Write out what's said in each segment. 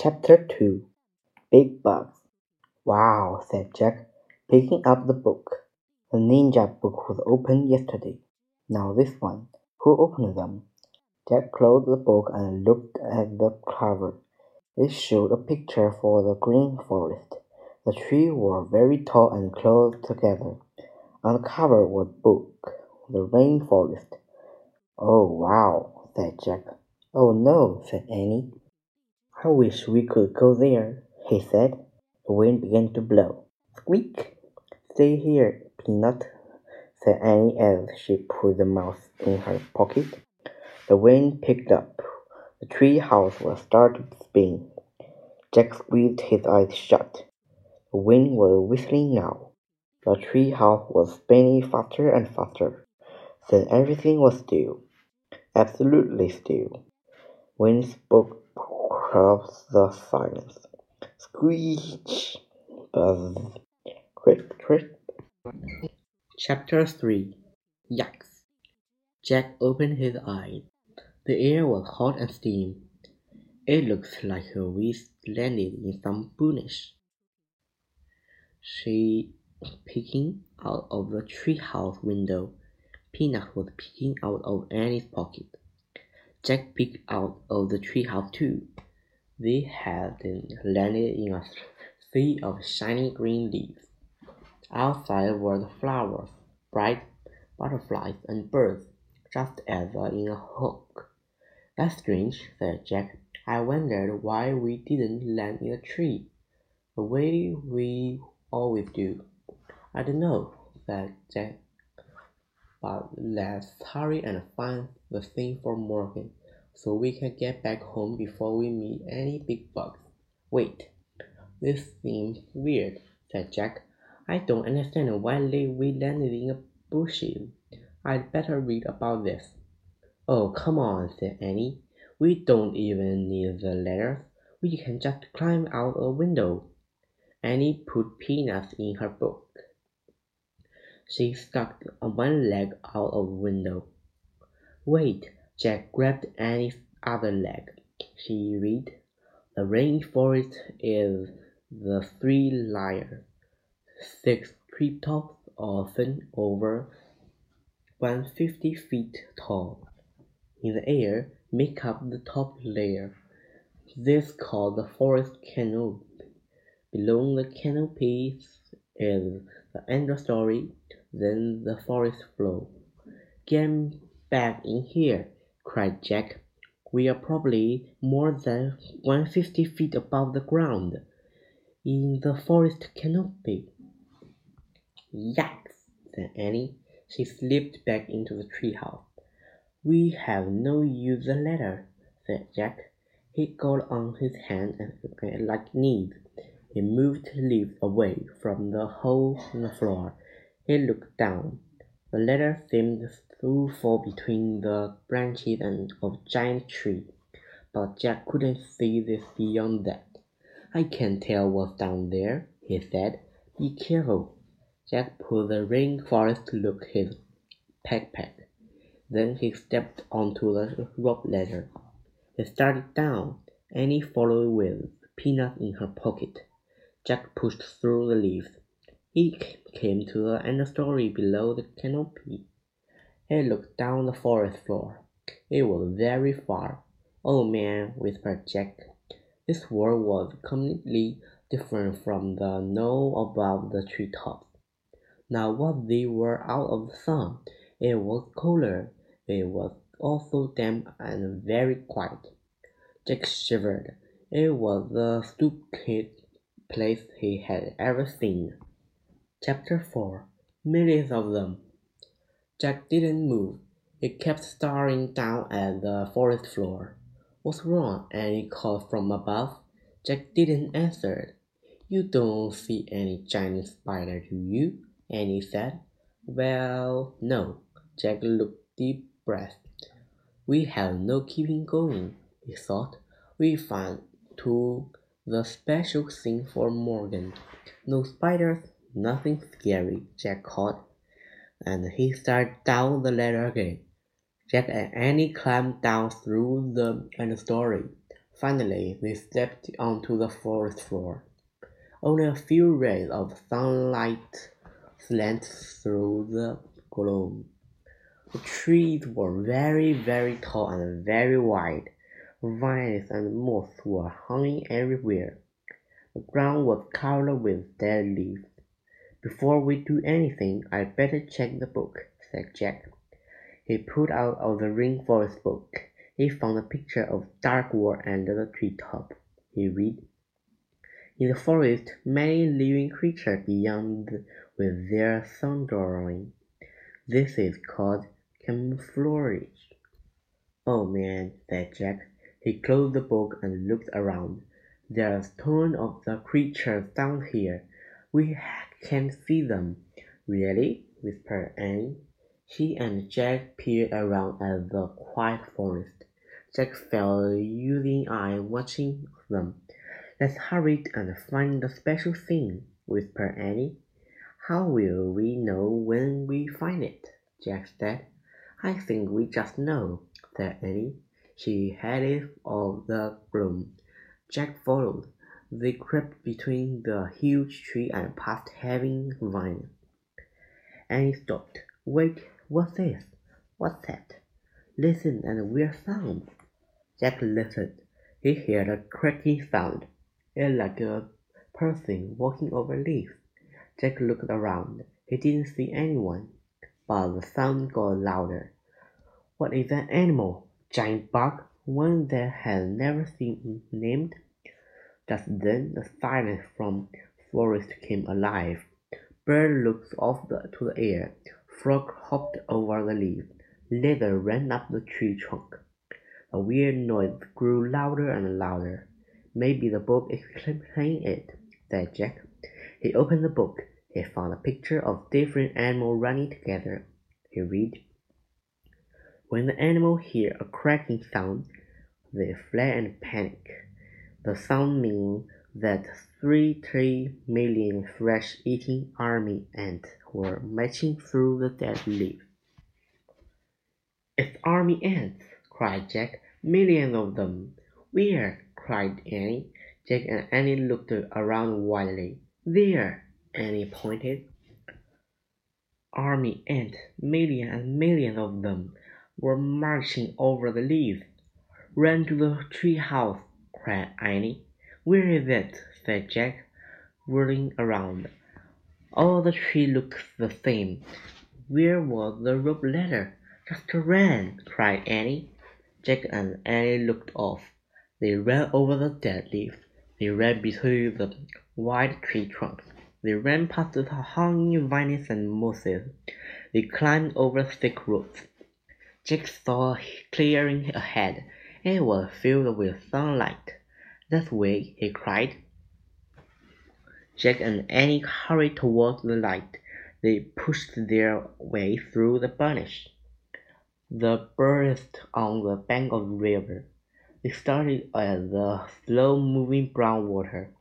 Chapter 2 Big Bugs Wow, said Jack, picking up the book. The ninja book was opened yesterday. Now this one. Who opened them? Jack closed the book and looked at the cover. It showed a picture for the green forest. The trees were very tall and close together. On the cover was book, The Rainforest. Oh, wow, said Jack. Oh, no, said Annie. I wish we could go there, he said. The wind began to blow. Squeak! Stay here, Peanut, said Annie as she put the mouse in her pocket. The wind picked up. The tree house was starting to spin. Jack squeezed his eyes shut. The wind was whistling now. The tree house was spinning faster and faster. Then everything was still. Absolutely still. Wind spoke across the silence. Screech! Buzz! Trip, trip! Chapter 3 Yucks! Jack opened his eyes. The air was hot and steamy. It looked like we landed in some bush. She peeking out of the treehouse window. Peanut was peeking out of Annie's pocket. Jack peeked out of the treehouse too. They had landed in a sea of shiny green leaves. Outside were the flowers, bright butterflies and birds, just as in a hook. That's strange, said Jack. I wondered why we didn't land in a tree, the way we always do. I don't know, said Jack. But let's hurry and find the thing for Morgan, so we can get back home before we meet any big bugs. Wait, this seems weird, said Jack. I don't understand why we landed in a bushes. I'd better read about this. Oh, come on, said Annie. We don't even need the ladders. We can just climb out a window. Annie put peanuts in her book. She stuck one leg out of window. Wait, Jack grabbed Annie's other leg. She read, The rainforest is the three layers. Six treetops often over 150 feet tall. In the air, make up the top layer. This called the forest canopy. Below the canopy is the understory then the forest floor. "Get back in here!" Cried Jack. "We are probably more than 150 feet above the ground, in the forest canopy." "Yikes!" said Annie. She slipped back into the tree house. "We have no use the ladder," said Jack. He got on his hands and like knees. He moved leaves away from the hole in the floor. He looked down. The ladder seemed to fall between the branches of a giant tree, but Jack couldn't see this beyond that. "I can't tell what's down there," he said. "Be careful." Jack put the rainforest to look his backpack. Then he stepped onto the rope ladder. He started down. Annie followed with peanuts in her pocket. Jack pushed through the leaves. He came to the understory below the canopy. He looked down the forest floor. It was very far. "Oh, man," whispered Jack. This world was completely different from the knoll above the tree tops. Now that they were out of the sun, it was colder. It was also damp and very quiet. Jack shivered. It was the stupidest place he had ever seen. Chapter 4 Millions of them. Jack didn't move. He kept staring down at the forest floor. What's wrong? Annie called from above. Jack didn't answer. You don't see any giant spider, do you? Annie said. Well, no. Jack looked deep breath. We have no keeping going, he thought. We found to the special thing for Morgan. No spiders, Nothing scary, Jack called, and he started down the ladder again. Jack and Annie climbed down through the understory. Finally, they stepped onto the forest floor. Only a few rays of sunlight slanted through the gloom. The trees were very, very tall and very wide. Vines and moss were hanging everywhere. The ground was covered with dead leaves. "Before we do anything I'd better check the book," said Jack. He pulled out of the Rainforest book. He found a picture of dark wood under the tree top. He read: "In the forest many living creatures beyond with their sundowning. This is called camouflage." "Oh, man," said Jack. He closed the book and looked around. "There's tons of the creatures down here. We can see them." "Really?" whispered Annie. She and Jack peered around at the quiet forest. Jack felt using eye watching them. "Let's hurry and find the special thing," whispered Annie. "How will we know when we find it?" Jack said. "I think we just know," said Annie. She headed for the gloom. Jack followed. They crept between the huge tree and past heavy vines. Annie stopped. "Wait, what's this? What's that? Listen and we're found." Jack listened. He heard a cracking sound. It like a person walking over leaves. Jack looked around. He didn't see anyone, but the sound got louder. What is that animal? Giant bug? One that had never been named? Just then the silence from forest came alive. Bird looked off the, to the air. Frog hopped over the leaves. Lizard ran up the tree trunk. The weird noise grew louder and louder. Maybe the book is explained it, said Jack. He opened the book. He found a picture of different animals running together. He read, When the animals hear a cracking sound, they fled and panic. The sound means that three three million flesh-eating army ants were marching through the dead leaves. "It's army ants!" cried Jack. "Millions of them!" "Where?" cried Annie. Jack and Annie looked around wildly. "There!" Annie pointed. Army ants, millions and millions of them, were marching over the leaves. "Run to the tree house!" Cried Annie. "Where is it?" said Jack, whirling around. All the trees looked the same. Where was the rope ladder? "Just run!" cried Annie. Jack and Annie looked off. They ran over the dead leaves. They ran between the wide tree trunks. They ran past the hanging vines and mosses. They climbed over thick roots. Jack saw a clearing ahead. It was filled with sunlight. "That way!" he cried. Jack and Annie hurried toward the light. They pushed their way through the brush. The burst on the bank of the river. They started at the slow-moving brown water.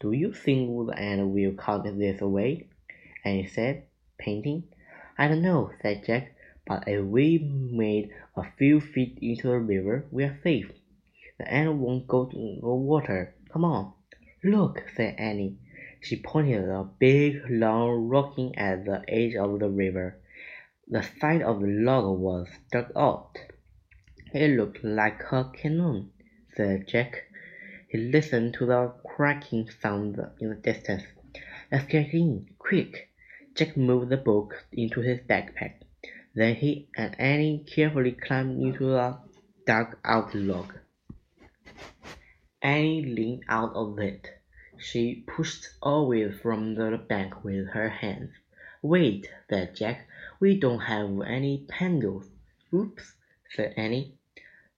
"Do you think the ant will come this way?" Annie said, panting. "I don't know," said Jack, "but if we made a few feet into the river we're safe. The ant won't go to the water. Come on." "Look!" said Annie. She pointed a big, long rocking at the edge of the river. The side of the log was stuck out. "It looked like a canoe," said Jack. He listened to the cracking sound in the distance. "Let's get in, quick!" Jack moved the book into his backpack. Then he and Annie carefully climbed into the dug out log. Annie leaned out of it. She pushed away from the bank with her hands. "Wait!" said Jack. "We don't have any paddles." "Oops!" said Annie.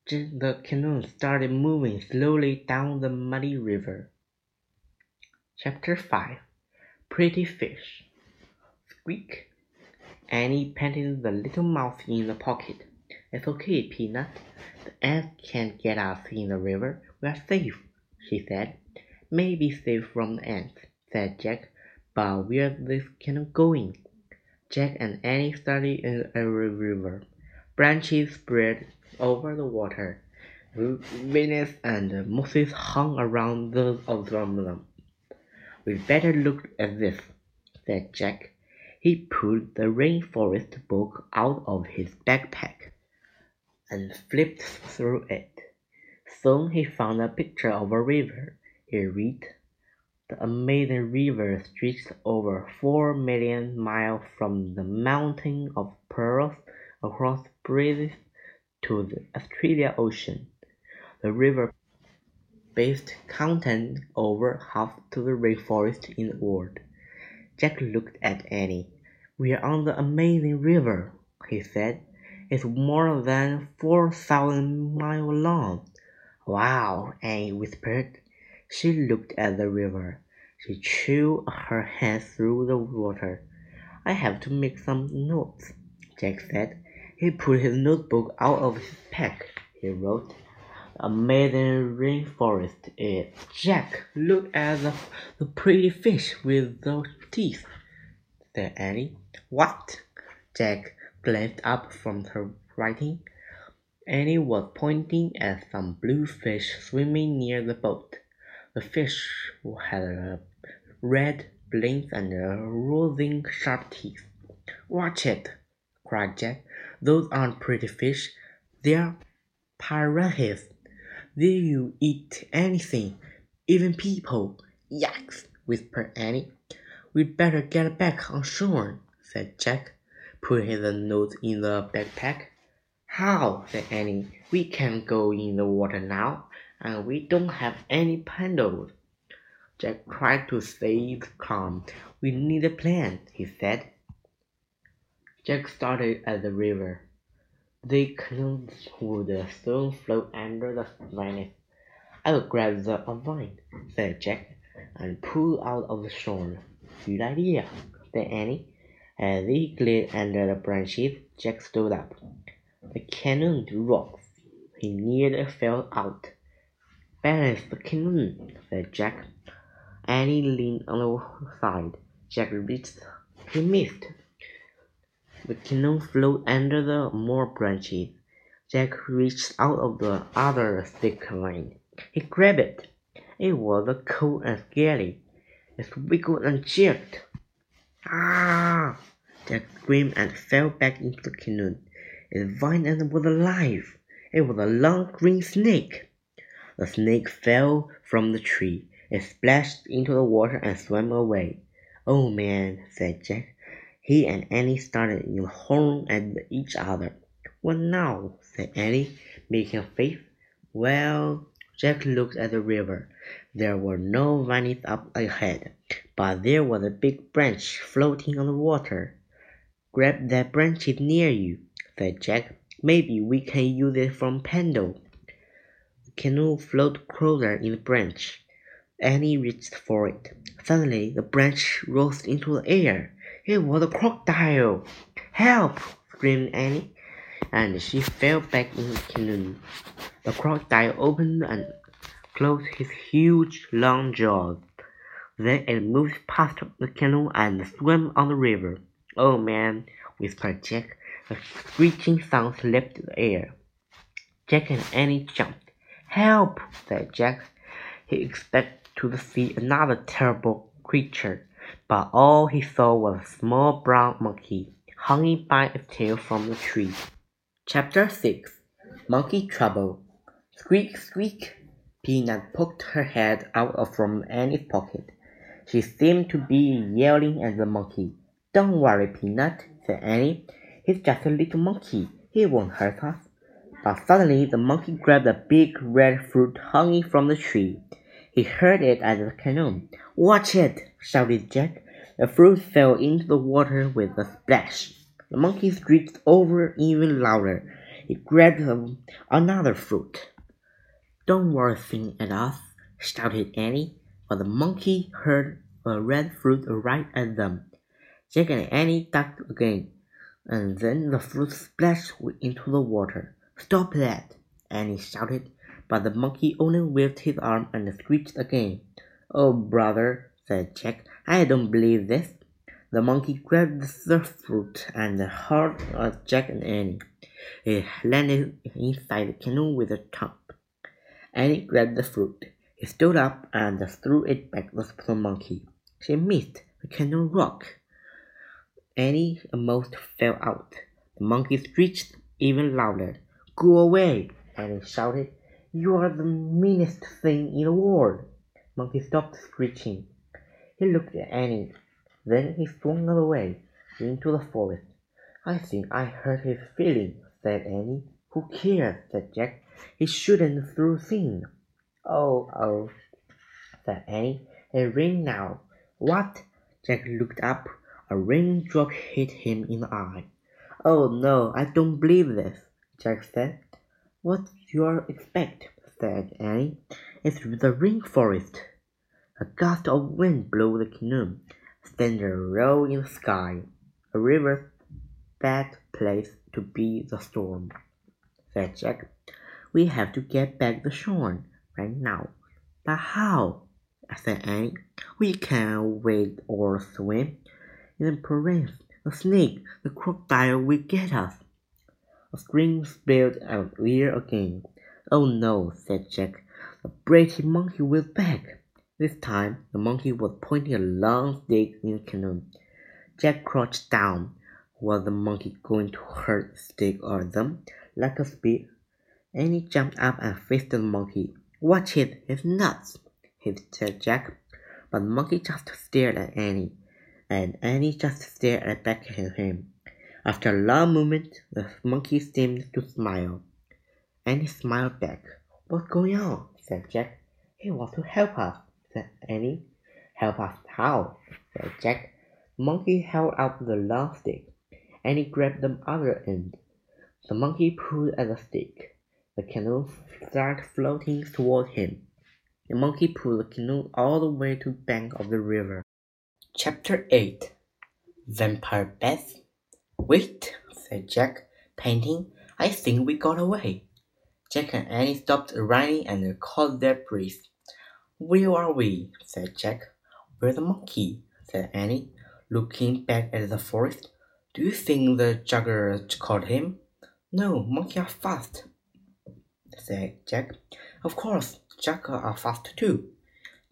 The canoe started moving slowly down the muddy river. Chapter 5 Pretty Fish Squeak! Annie patted the little mouse in the pocket. "It's okay, Peanut. Ants can't get us in the river. We're safe," she said. "Maybe safe from the ants," said Jack. "But where's this canoe going?" Jack and Annie started in a river. Branches spread over the water. Venus and Moses hung around those of them. We'd better look at this, said Jack. He pulled the rainforest book out of his backpack and flipped through it. Soon he found a picture of a river. He read, The Amazon river stretches over four million miles from the Mountain of Pearls across Brazil to the Australian Ocean. The river based content over half to the rainforest in the world. Jack looked at Annie. We're on the Amazon river, he said. It's more than four thousand miles long. Wow, Annie whispered. She looked at the river. She chewed her hand through the water. I have to make some notes, Jack said. He put his notebook out of his pack. He wrote, Amazon rainforest is. Jack, look at the, the pretty fish with those teeth, said Annie. What? Jack glanced up from her writing. Annie was pointing at some blue fish swimming near the boat. The fish had a red blinks and rosin sharp teeth. Watch it, cried Jack. Those aren't pretty fish. They're piranhas. They you eat anything, even people. Yikes, whispered Annie. We'd better get back on shore, said Jack, putting the note in the backpack. How? said Annie. We can't go in the water now, and we don't have any paddles. Jack tried to stay calm. We need a plan, he said. Jack started at the river. The canoe would soon float under the vines. I'll grab the vine, said Jack, and pull out of the shore. Good idea, said Annie. As they glided under the branches, Jack stood up. The canoe rocked. He nearly fell out. Balance the canoe, said Jack. Annie leaned on the side. Jack reached. He missed. The canoe flew under the more branches. Jack reached out of the other thick vine. He grabbed it. It was cold and scaly. It wiggled and jerked. Ah! Jack screamed and fell back into the canoe. Its vine end was alive. It was a long green snake. The snake fell from the tree. It splashed into the water and swam away. Oh man, said Jack. He and Annie started in horn at each other. What now? said Annie, making a face. Well, Jack looked at the river. There were no vines up ahead, but there was a big branch floating on the water. Grab that branch near you, said Jack. Maybe we can use it from paddle. The canoe floated closer in the branch. Annie reached for it. Suddenly, the branch rose into the air. It was a crocodile. Help! screamed Annie, and she fell back in the canoe. The crocodile opened and closed his huge, long jaws. Then it moved past the canoe and swam on the river. Oh man, whispered Jack. A screeching sound leapt the air. Jack and Annie jumped. Help! said Jack. He expected to see another terrible creature, but all he saw was a small brown monkey hanging by its tail from the tree. Chapter 6 Monkey Trouble Squeak, squeak! Peanut poked her head out from Annie's pocket. She seemed to be yelling at the monkey. Don't worry, Peanut, said Annie. He's just a little monkey. He won't hurt us. But suddenly the monkey grabbed a big red fruit hanging from the tree. He hurled it at the canoe. Watch it! shouted Jack. The fruit fell into the water with a splash. The monkey screeched over even louder. He grabbed another fruit. Don't worry thing at us, shouted Annie, but the monkey hurled a red fruit right at them. Jack and Annie ducked again, and then the fruit splashed into the water. Stop that! Annie shouted, but the monkey only waved his arm and screeched again. Oh, brother, said Jack, I don't believe this. The monkey grabbed the fruit and hurled at Jack and Annie. It landed inside the canoe with a thump. Annie grabbed the fruit. He stood up and threw it back at the monkey. She missed the canoe rock. Annie almost fell out. The monkey screeched even louder. Go away! Annie shouted. You are the meanest thing in the world. Monkey stopped screeching. He looked at Annie. Then he swung away into the forest. I think I hurt his feelings, said Annie. Who cares? said Jack. He shouldn't throw things. Oh, oh, said Annie. A rain now. What? Jack looked up. A raindrop hit him in the eye. Oh no, I don't believe this, Jack said. What you expect? said Annie. It's the rainforest. A gust of wind blew the canoe. Thunder rolled in the sky. A river's bad place to be the storm, said Jack. We have to get back the shore right now. But how? said Annie. We can't wade or swim. In the parade, the snake, the crocodile will get us. A scream spilled out ear again. Oh no, said Jack. The pretty monkey will back. This time the monkey was pointing a long stick in the canoe. Jack crouched down. Was the monkey going to hurt the stick or them like a spear? Annie jumped up and faced the monkey. Watch it, it's nuts, he said Jack. But the monkey just stared at Annie, and Annie just stared back at him. After a long moment, the monkey seemed to smile. Annie smiled back. What's going on? said Jack. He wants to help us, Annie. Help us how? said Jack. The monkey held out the long stick. Annie grabbed the other end. The monkey pulled at the stick. The canoe started floating toward him. The monkey pulled the canoe all the way to the bank of the river. Chapter 8 Vampire Beth Wait, said Jack, panting. I think we got away. Jack and Annie stopped running and caught their breath. Where are we? said Jack. We're the monkey, said Annie, looking back at the forest. Do you think the jaguar caught him? No, monkey are fast, said Jack. Of course, jackals are fast too,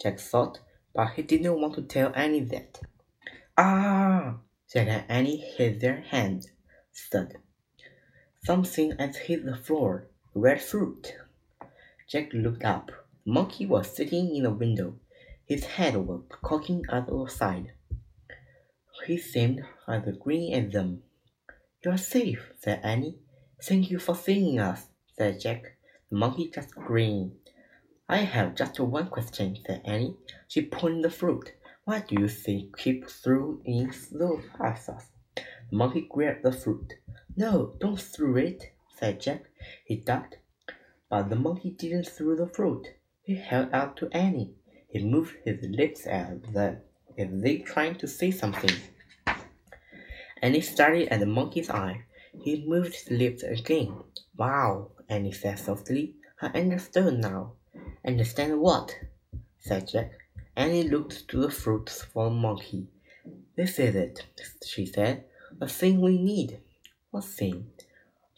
Jack thought, but he didn't want to tell Annie that. Ah! said Annie hit their hand. Thud. Something had hit the floor. Red fruit. Jack looked up. Monkey was sitting in the window. His head was cocking at the side. He seemed as green as them. You're safe, said Annie. Thank you for seeing us, said Jack. The monkey just grinned. I have just one question, said Annie. She pointed the fruit. Why do you think keep throwing those at us? The monkey grabbed the fruit. No, don't throw it, said Jack. He ducked. But the monkey didn't throw the fruit. He held out to Annie. He moved his lips at them as if they trying to say something. Annie started at the monkey's eye. He moved his lips again. Wow, Annie said softly. I understand now. Understand what? said Jack. Annie looked to the fruits for the monkey. This is it, she said. The thing we need. What thing?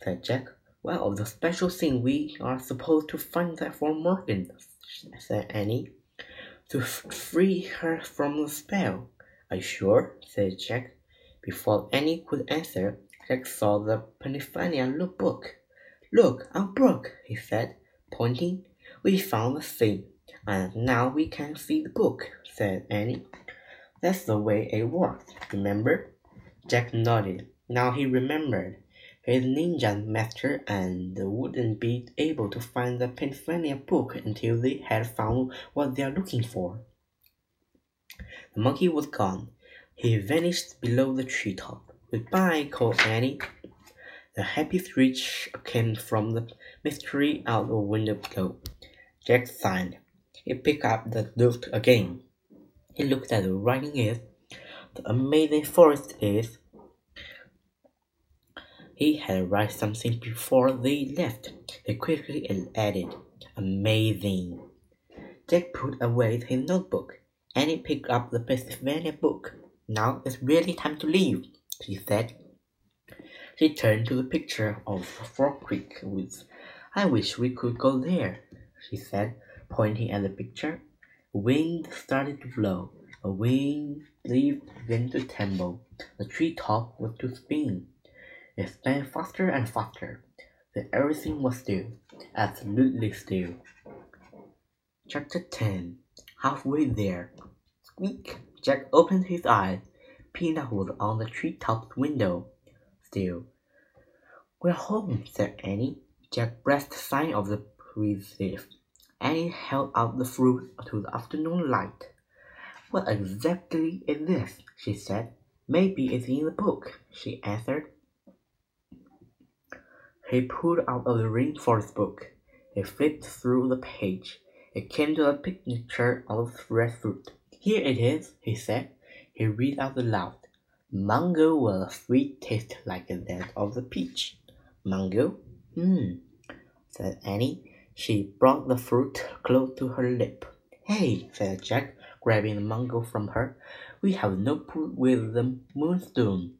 said Jack. Well, the special thing we are supposed to find that for Morgan, said Annie. To free her from the spell. Are you sure? said Jack. Before Annie could answer, Jack saw the Pennsylvania book. Look, Uncle Brooke, he said, pointing. We found the thing, and now we can see the book, said Annie. That's the way it works, remember? Jack nodded. Now he remembered. His ninja master and wouldn't be able to find the Pennsylvania book until they had found what they are looking for. The monkey was gone. He vanished below the treetop. Goodbye, called Annie. The happy screech came from the mystery out the window below. Jack sighed. He picked up the note again. He looked at the writing is, the amazing forest is. He had write something before they left. He quickly added, amazing. Jack put away his notebook, and he picked up the Pennsylvania book. Now it's really time to leave, she said. She turned to the picture of Frog Creek Woods. I wish we could go there, she said, pointing at the picture. Wind started to blow. A wind leaf began to tremble. The tree top was to spin. It spun faster and faster. Then everything was still, absolutely still. Chapter 10 Halfway there. Squeak! Jack opened his eyes. Peanut was on the tree top window. Still. We're home, said Annie. Jack pressed the sign of the receive. Annie held out the fruit to the afternoon light. What exactly is this? she said. Maybe it's in the book, she answered. He pulled out a rainforest book. He flipped through the page. It came to a picture of red fruit. Here it is, he said. He read out aloud. Mango with a sweet taste like that of the peach. Mango? Hmm, said Annie. She brought the fruit close to her lip. Hey, said Jack, grabbing the mango from her. We have no food with the moonstone.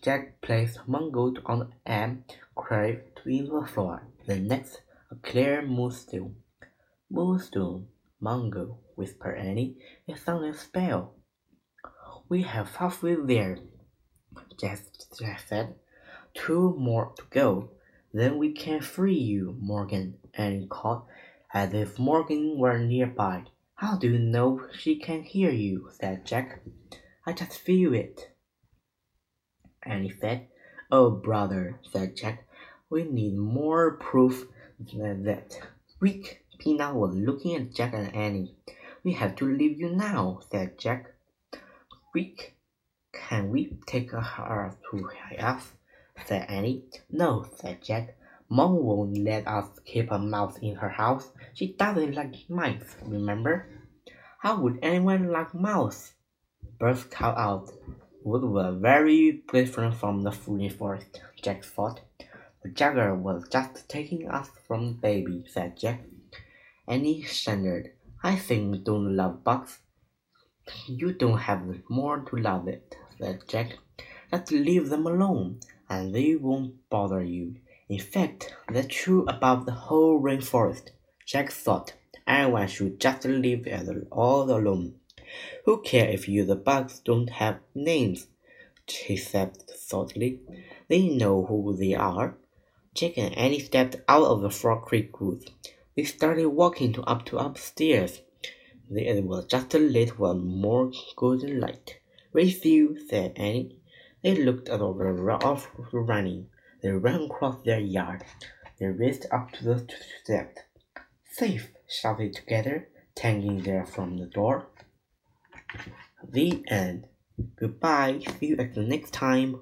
Jack placed mango on and carved in the floor. The next, a clear moonstone. Moonstone, mango, whispered Annie. It's like a spell. We have halfway there, Jack said. Two more to go. Then we can free you, Morgan, Annie called, as if Morgan were nearby. How do you know she can hear you? said Jack. I just feel it. Annie said. Oh, brother, said Jack, we need more proof than that. Squeak! Peanut was looking at Jack and Annie. We have to leave you now, said Jack. Squeak! Can we take her to us? said Annie. No, said Jack. Mom won't let us keep a mouse in her house. She doesn't like mice, remember? How would anyone like mouse? Birds called out. Woods were very different from the forest, Jack thought. The jaguar was just taking us from baby, said Jack. Annie shuddered. I think we don't love bugs. You don't have more to love it, said Jack. Let's leave them alone and they won't bother you. In fact, that's true about the whole rainforest. Jack thought everyone should just leave it all alone. Who cares if you the bugs don't have names? He said thoughtfully. They know who they are. Jack and Annie stepped out of the Frog Creek woods. They started walking to up to upstairs. It was just a little more golden light. With you, said Annie. They looked at over off running. They ran across their yard. They raced up to the steps. Safe! shouted together, tagging there from the door. The end. Goodbye. See you at the next time.